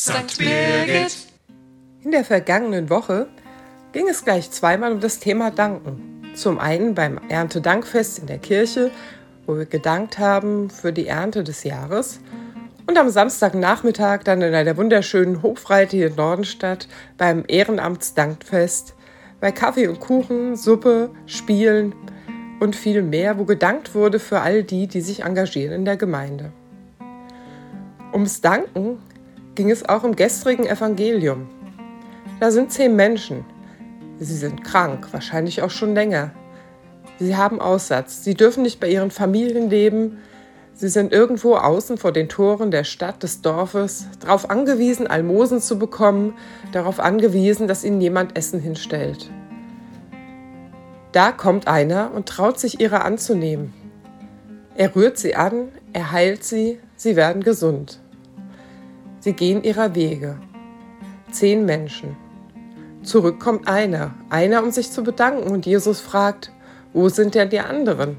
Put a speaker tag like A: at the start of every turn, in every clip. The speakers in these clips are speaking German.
A: St. Birgit.
B: In der vergangenen Woche ging es gleich zweimal um das Thema Danken. Zum einen beim Erntedankfest in der Kirche, wo wir gedankt haben für die Ernte des Jahres. Und am Samstagnachmittag dann in einer wunderschönen Hofreite hier in Nordenstadt beim Ehrenamtsdankfest bei Kaffee und Kuchen, Suppe, Spielen und viel mehr, wo gedankt wurde für all die, die sich engagieren in der Gemeinde. Ums Danken ging es auch im gestrigen Evangelium. Da sind zehn Menschen. Sie sind krank, wahrscheinlich auch schon länger. Sie haben Aussatz. Sie dürfen nicht bei ihren Familien leben. Sie sind irgendwo außen vor den Toren der Stadt, des Dorfes, darauf angewiesen, Almosen zu bekommen, darauf angewiesen, dass ihnen jemand Essen hinstellt. Da kommt einer und traut sich ihrer anzunehmen. Er rührt sie an, er heilt sie, sie werden gesund. Sie gehen ihrer Wege. Zehn Menschen. Zurück kommt einer, einer, um sich zu bedanken, und Jesus fragt, wo sind denn die anderen?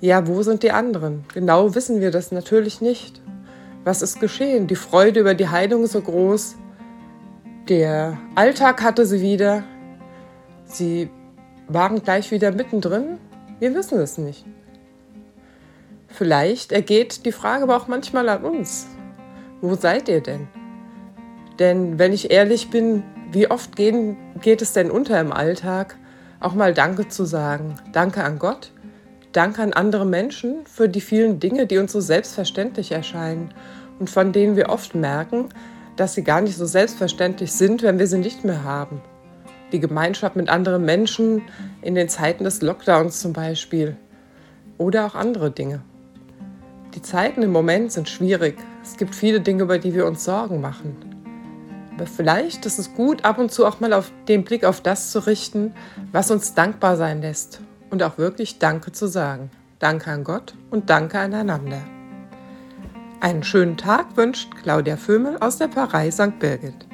B: Ja, wo sind die anderen? Genau wissen wir das natürlich nicht. Was ist geschehen? Die Freude über die Heilung so groß. Der Alltag hatte sie wieder. Sie waren gleich wieder mittendrin. Wir wissen es nicht. Vielleicht ergeht die Frage aber auch manchmal an uns. Wo seid ihr denn? Denn wenn ich ehrlich bin, wie oft gehen, geht es denn unter im Alltag, auch mal Danke zu sagen? Danke an Gott, Danke an andere Menschen für die vielen Dinge, die uns so selbstverständlich erscheinen und von denen wir oft merken, dass sie gar nicht so selbstverständlich sind, wenn wir sie nicht mehr haben. Die Gemeinschaft mit anderen Menschen in den Zeiten des Lockdowns zum Beispiel. Oder auch andere Dinge. Die Zeiten im Moment sind schwierig. Es gibt viele Dinge, über die wir uns Sorgen machen. Aber vielleicht ist es gut, ab und zu auch mal auf den Blick auf das zu richten, was uns dankbar sein lässt. Und auch wirklich Danke zu sagen. Danke an Gott und Danke aneinander. Einen schönen Tag wünscht Claudia Vömel aus der Pfarrei St. Birgit.